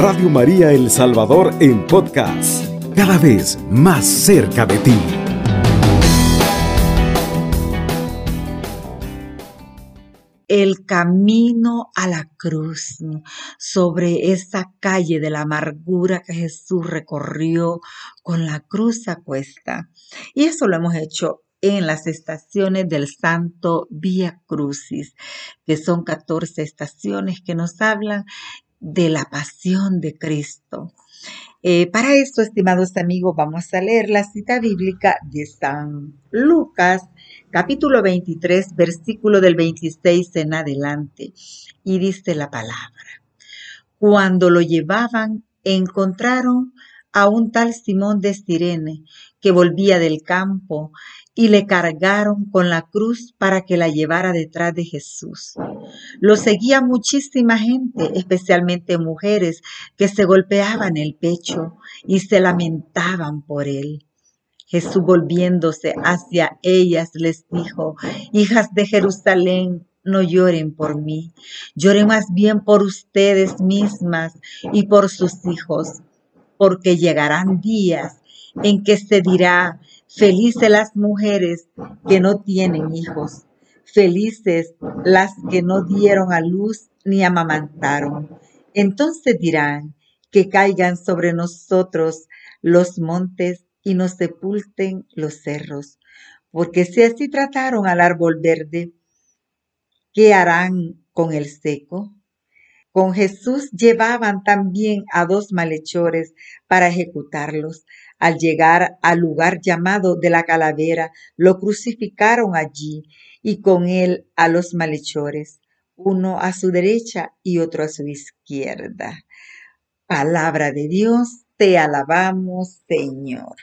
Radio María El Salvador en podcast, cada vez más cerca de ti. el camino a la cruz, sobre esa calle de la amargura que Jesús recorrió con la cruz a cuesta. Y eso lo hemos hecho en las estaciones del Santo Vía Crucis, que son 14 estaciones que nos hablan de la pasión de Cristo. Eh, para esto, estimados amigos, vamos a leer la cita bíblica de San Lucas, capítulo 23, versículo del 26 en adelante. Y dice la palabra. Cuando lo llevaban, encontraron a un tal Simón de Sirene, que volvía del campo, y le cargaron con la cruz para que la llevara detrás de Jesús. Lo seguía muchísima gente, especialmente mujeres, que se golpeaban el pecho y se lamentaban por él. Jesús volviéndose hacia ellas les dijo, hijas de Jerusalén, no lloren por mí, lloren más bien por ustedes mismas y por sus hijos, porque llegarán días en que se dirá, Felices las mujeres que no tienen hijos. Felices las que no dieron a luz ni amamantaron. Entonces dirán que caigan sobre nosotros los montes y nos sepulten los cerros. Porque si así trataron al árbol verde, ¿qué harán con el seco? Con Jesús llevaban también a dos malhechores para ejecutarlos. Al llegar al lugar llamado de la calavera, lo crucificaron allí y con él a los malhechores, uno a su derecha y otro a su izquierda. Palabra de Dios, te alabamos, Señor.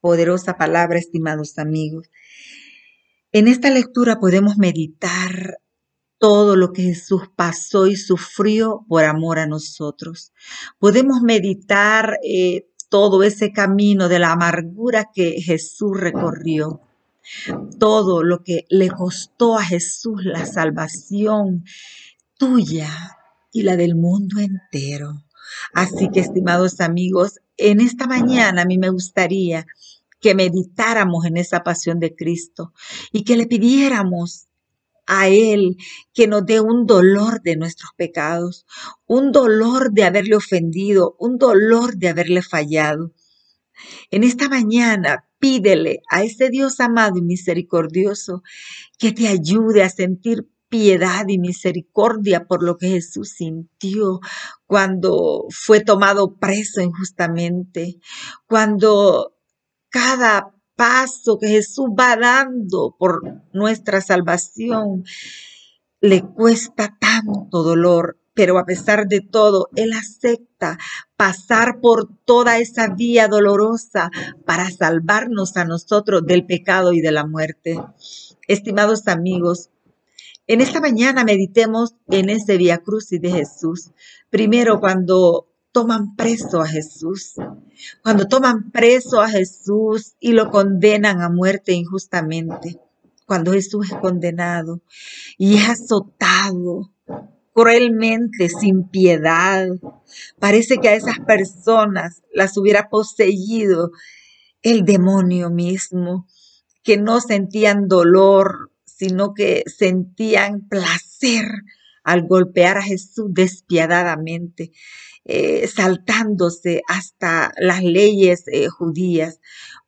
Poderosa palabra, estimados amigos. En esta lectura podemos meditar todo lo que Jesús pasó y sufrió por amor a nosotros. Podemos meditar eh, todo ese camino de la amargura que Jesús recorrió, todo lo que le costó a Jesús la salvación tuya y la del mundo entero. Así que, estimados amigos, en esta mañana a mí me gustaría que meditáramos en esa pasión de Cristo y que le pidiéramos a Él que nos dé un dolor de nuestros pecados, un dolor de haberle ofendido, un dolor de haberle fallado. En esta mañana pídele a ese Dios amado y misericordioso que te ayude a sentir piedad y misericordia por lo que Jesús sintió cuando fue tomado preso injustamente, cuando cada paso que Jesús va dando por nuestra salvación le cuesta tanto dolor, pero a pesar de todo, Él acepta pasar por toda esa vía dolorosa para salvarnos a nosotros del pecado y de la muerte. Estimados amigos, en esta mañana meditemos en ese Vía Crucis de Jesús. Primero, cuando toman preso a Jesús, cuando toman preso a Jesús y lo condenan a muerte injustamente, cuando Jesús es condenado y es azotado cruelmente, sin piedad, parece que a esas personas las hubiera poseído el demonio mismo, que no sentían dolor, sino que sentían placer al golpear a Jesús despiadadamente. Eh, saltándose hasta las leyes eh, judías,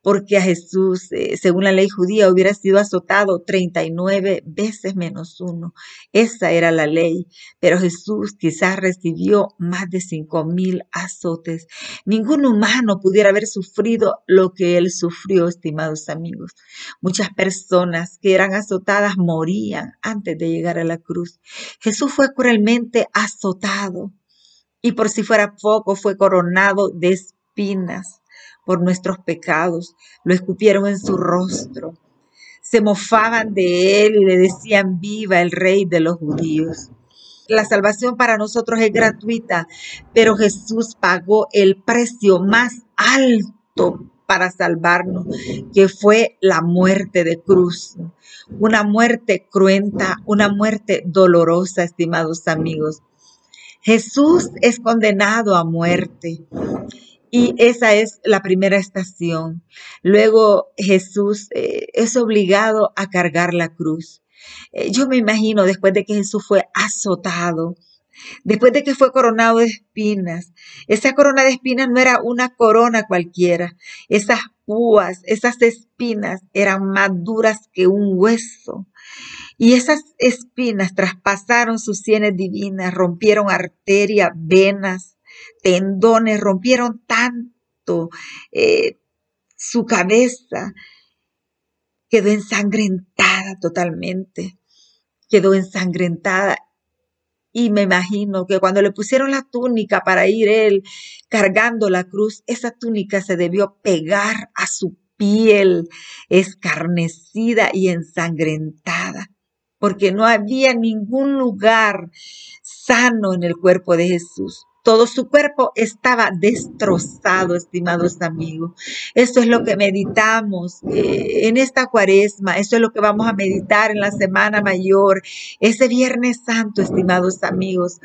porque a Jesús, eh, según la ley judía, hubiera sido azotado 39 veces menos uno. Esa era la ley, pero Jesús quizás recibió más de cinco mil azotes. Ningún humano pudiera haber sufrido lo que él sufrió, estimados amigos. Muchas personas que eran azotadas morían antes de llegar a la cruz. Jesús fue cruelmente azotado y por si fuera poco fue coronado de espinas por nuestros pecados, lo escupieron en su rostro, se mofaban de él y le decían viva el rey de los judíos. La salvación para nosotros es gratuita, pero Jesús pagó el precio más alto para salvarnos, que fue la muerte de cruz. Una muerte cruenta, una muerte dolorosa, estimados amigos. Jesús es condenado a muerte. Y esa es la primera estación. Luego Jesús eh, es obligado a cargar la cruz. Eh, yo me imagino después de que Jesús fue azotado, después de que fue coronado de espinas, esa corona de espinas no era una corona cualquiera. Esas púas, esas espinas eran más duras que un hueso. Y esas espinas traspasaron sus sienes divinas, rompieron arterias, venas, tendones, rompieron tanto eh, su cabeza, quedó ensangrentada totalmente, quedó ensangrentada. Y me imagino que cuando le pusieron la túnica para ir él cargando la cruz, esa túnica se debió pegar a su piel escarnecida y ensangrentada, porque no había ningún lugar sano en el cuerpo de Jesús. Todo su cuerpo estaba destrozado, estimados amigos. Eso es lo que meditamos eh, en esta cuaresma. Eso es lo que vamos a meditar en la Semana Mayor, ese Viernes Santo, estimados amigos.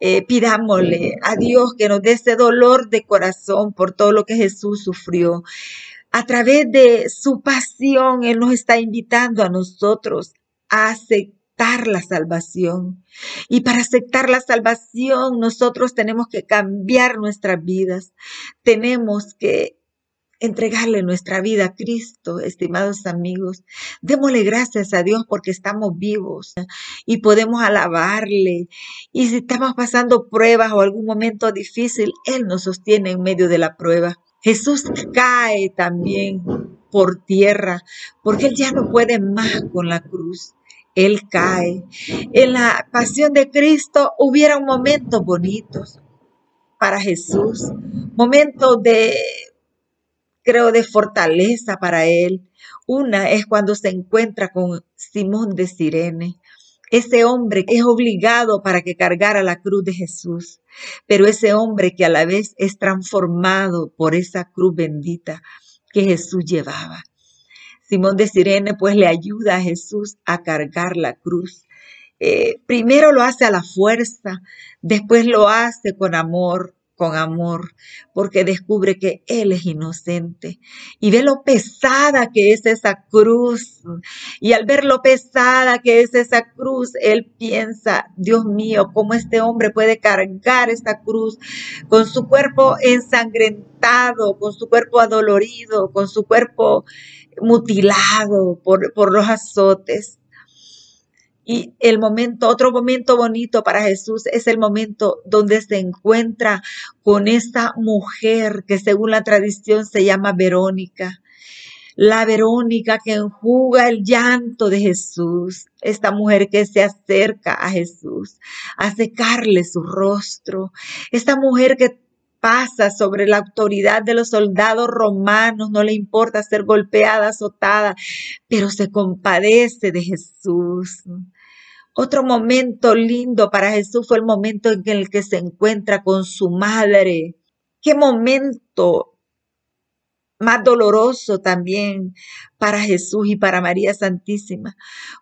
Eh, pidámosle a Dios que nos dé ese dolor de corazón por todo lo que Jesús sufrió. A través de su pasión, Él nos está invitando a nosotros a aceptar la salvación. Y para aceptar la salvación, nosotros tenemos que cambiar nuestras vidas. Tenemos que entregarle nuestra vida a Cristo, estimados amigos. Démosle gracias a Dios porque estamos vivos y podemos alabarle. Y si estamos pasando pruebas o algún momento difícil, Él nos sostiene en medio de la prueba. Jesús cae también por tierra porque Él ya no puede más con la cruz. Él cae. En la pasión de Cristo hubieron momentos bonitos para Jesús, momentos de, creo, de fortaleza para Él. Una es cuando se encuentra con Simón de Sirene. Ese hombre es obligado para que cargara la cruz de Jesús, pero ese hombre que a la vez es transformado por esa cruz bendita que Jesús llevaba. Simón de Sirene pues le ayuda a Jesús a cargar la cruz. Eh, primero lo hace a la fuerza, después lo hace con amor, con amor, porque descubre que Él es inocente y ve lo pesada que es esa cruz. Y al ver lo pesada que es esa cruz, Él piensa, Dios mío, ¿cómo este hombre puede cargar esta cruz con su cuerpo ensangrentado, con su cuerpo adolorido, con su cuerpo mutilado por, por los azotes. Y el momento, otro momento bonito para Jesús es el momento donde se encuentra con esta mujer que según la tradición se llama Verónica. La Verónica que enjuga el llanto de Jesús, esta mujer que se acerca a Jesús a secarle su rostro, esta mujer que pasa sobre la autoridad de los soldados romanos, no le importa ser golpeada, azotada, pero se compadece de Jesús. Otro momento lindo para Jesús fue el momento en el que se encuentra con su madre. Qué momento más doloroso también para Jesús y para María Santísima.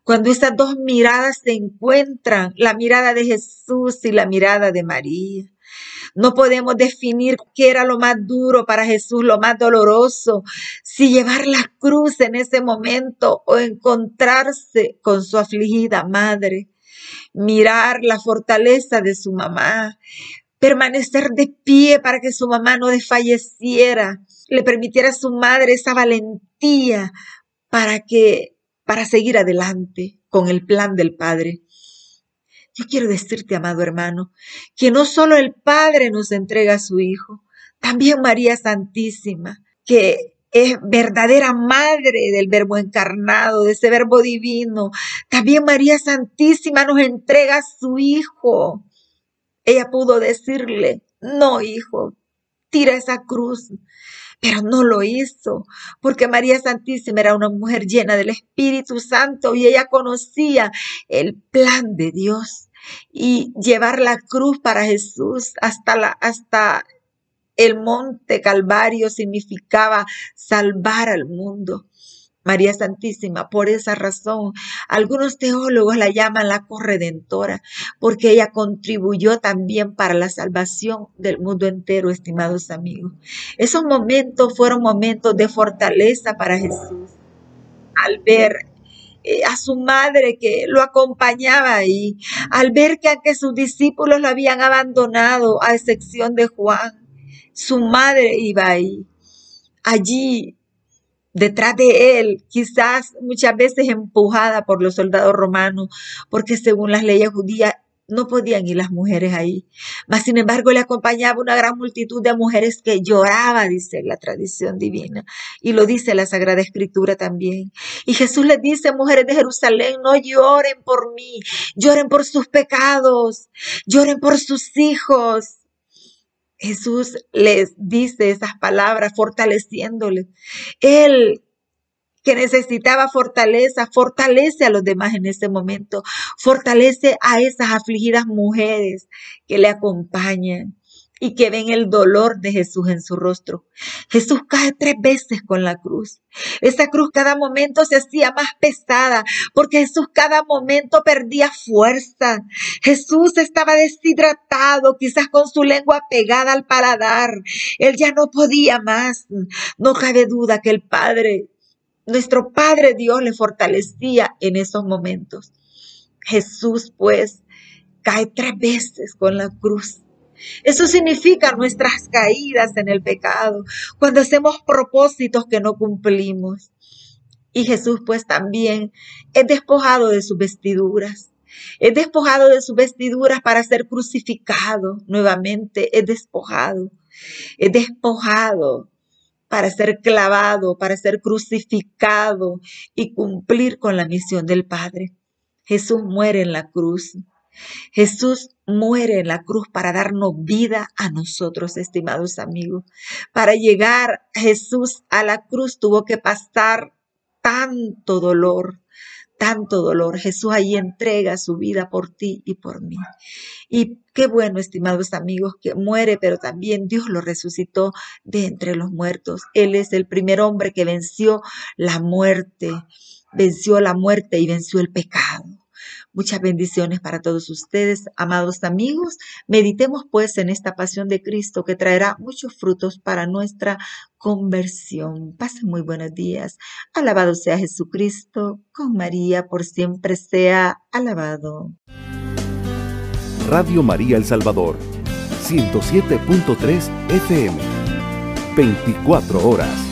Cuando esas dos miradas se encuentran, la mirada de Jesús y la mirada de María. No podemos definir qué era lo más duro para Jesús, lo más doloroso, si llevar la cruz en ese momento o encontrarse con su afligida madre, mirar la fortaleza de su mamá, permanecer de pie para que su mamá no desfalleciera, le permitiera a su madre esa valentía para que para seguir adelante con el plan del Padre. Yo quiero decirte, amado hermano, que no solo el Padre nos entrega a su Hijo, también María Santísima, que es verdadera madre del verbo encarnado, de ese verbo divino. También María Santísima nos entrega a su Hijo. Ella pudo decirle, no, hijo, tira esa cruz. Pero no lo hizo, porque María Santísima era una mujer llena del Espíritu Santo y ella conocía el plan de Dios y llevar la cruz para Jesús hasta, la, hasta el monte Calvario significaba salvar al mundo. María Santísima. Por esa razón, algunos teólogos la llaman la corredentora, porque ella contribuyó también para la salvación del mundo entero, estimados amigos. Esos momentos fueron momentos de fortaleza para Jesús. Al ver a su madre que lo acompañaba ahí, al ver que aunque sus discípulos lo habían abandonado, a excepción de Juan, su madre iba ahí. Allí detrás de él, quizás muchas veces empujada por los soldados romanos, porque según las leyes judías no podían ir las mujeres ahí. Mas, sin embargo, le acompañaba una gran multitud de mujeres que lloraba, dice la tradición divina, y lo dice la Sagrada Escritura también. Y Jesús les dice, mujeres de Jerusalén, no lloren por mí, lloren por sus pecados, lloren por sus hijos. Jesús les dice esas palabras fortaleciéndoles. Él que necesitaba fortaleza, fortalece a los demás en ese momento, fortalece a esas afligidas mujeres que le acompañan y que ven el dolor de Jesús en su rostro. Jesús cae tres veces con la cruz. Esa cruz cada momento se hacía más pesada porque Jesús cada momento perdía fuerza. Jesús estaba deshidratado, quizás con su lengua pegada al paladar. Él ya no podía más. No cabe duda que el Padre, nuestro Padre Dios le fortalecía en esos momentos. Jesús pues cae tres veces con la cruz eso significa nuestras caídas en el pecado, cuando hacemos propósitos que no cumplimos. Y Jesús pues también es despojado de sus vestiduras. Es despojado de sus vestiduras para ser crucificado nuevamente. Es despojado. Es despojado para ser clavado, para ser crucificado y cumplir con la misión del Padre. Jesús muere en la cruz. Jesús muere en la cruz para darnos vida a nosotros, estimados amigos. Para llegar Jesús a la cruz tuvo que pasar tanto dolor, tanto dolor. Jesús ahí entrega su vida por ti y por mí. Y qué bueno, estimados amigos, que muere, pero también Dios lo resucitó de entre los muertos. Él es el primer hombre que venció la muerte, venció la muerte y venció el pecado. Muchas bendiciones para todos ustedes, amados amigos. Meditemos pues en esta pasión de Cristo que traerá muchos frutos para nuestra conversión. Pasen muy buenos días. Alabado sea Jesucristo, con María por siempre sea alabado. Radio María El Salvador, 107.3 FM, 24 horas.